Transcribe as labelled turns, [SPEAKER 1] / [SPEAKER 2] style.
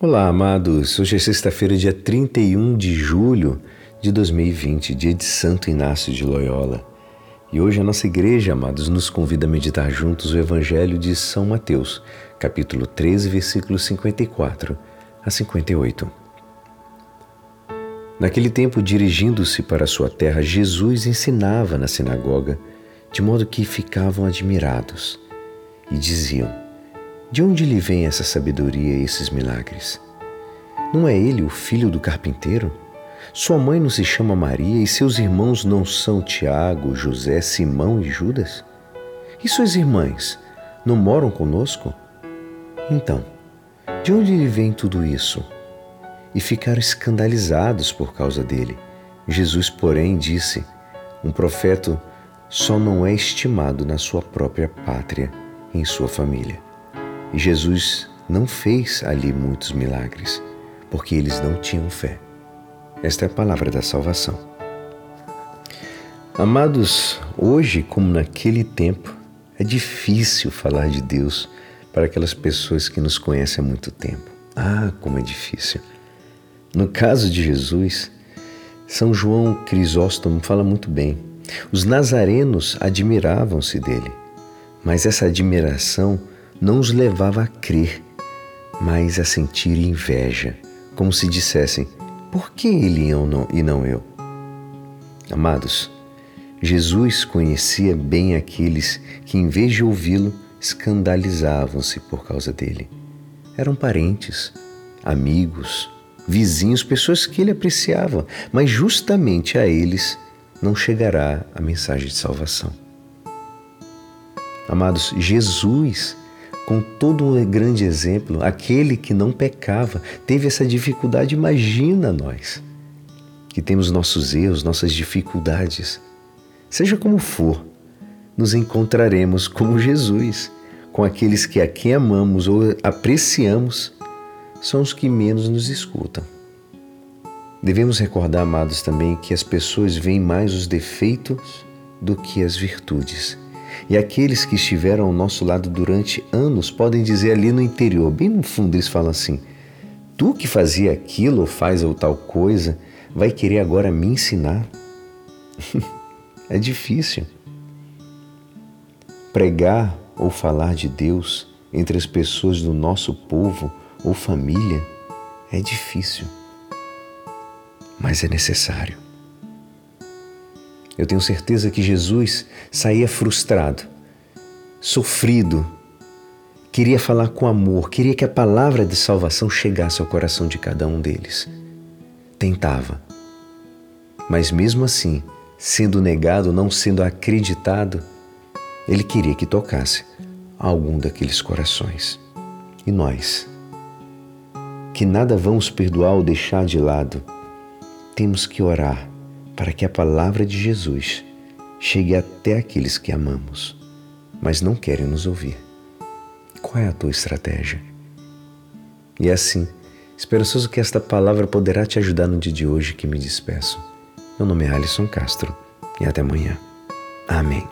[SPEAKER 1] Olá, amados. Hoje é sexta-feira, dia 31 de julho de 2020, dia de Santo Inácio de Loyola. E hoje a nossa igreja, amados, nos convida a meditar juntos o Evangelho de São Mateus, capítulo 13, versículos 54 a 58. Naquele tempo, dirigindo-se para sua terra, Jesus ensinava na sinagoga, de modo que ficavam admirados e diziam: de onde lhe vem essa sabedoria e esses milagres? Não é ele o filho do carpinteiro? Sua mãe não se chama Maria e seus irmãos não são Tiago, José, Simão e Judas? E suas irmãs não moram conosco? Então, de onde lhe vem tudo isso? E ficaram escandalizados por causa dele. Jesus, porém, disse: Um profeta só não é estimado na sua própria pátria, em sua família. E Jesus não fez ali muitos milagres, porque eles não tinham fé. Esta é a palavra da salvação. Amados, hoje, como naquele tempo, é difícil falar de Deus para aquelas pessoas que nos conhecem há muito tempo. Ah, como é difícil. No caso de Jesus, São João Crisóstomo fala muito bem. Os nazarenos admiravam-se dele, mas essa admiração não os levava a crer, mas a sentir inveja, como se dissessem: por que ele e não eu? Amados, Jesus conhecia bem aqueles que, em vez de ouvi-lo, escandalizavam-se por causa dele. Eram parentes, amigos, vizinhos, pessoas que ele apreciava, mas justamente a eles não chegará a mensagem de salvação. Amados, Jesus com todo um grande exemplo, aquele que não pecava, teve essa dificuldade. Imagina nós, que temos nossos erros, nossas dificuldades. Seja como for, nos encontraremos como Jesus, com aqueles que a quem amamos ou apreciamos, são os que menos nos escutam. Devemos recordar, amados, também que as pessoas veem mais os defeitos do que as virtudes. E aqueles que estiveram ao nosso lado durante anos podem dizer ali no interior, bem no fundo, eles falam assim: Tu que fazia aquilo ou faz ou tal coisa, vai querer agora me ensinar? é difícil. Pregar ou falar de Deus entre as pessoas do nosso povo ou família é difícil, mas é necessário. Eu tenho certeza que Jesus saía frustrado, sofrido, queria falar com amor, queria que a palavra de salvação chegasse ao coração de cada um deles. Tentava. Mas mesmo assim, sendo negado, não sendo acreditado, ele queria que tocasse algum daqueles corações. E nós, que nada vamos perdoar ou deixar de lado, temos que orar para que a palavra de Jesus chegue até aqueles que amamos, mas não querem nos ouvir. Qual é a tua estratégia? E é assim, esperançoso que esta palavra poderá te ajudar no dia de hoje que me despeço. Meu nome é Alisson Castro e até amanhã. Amém.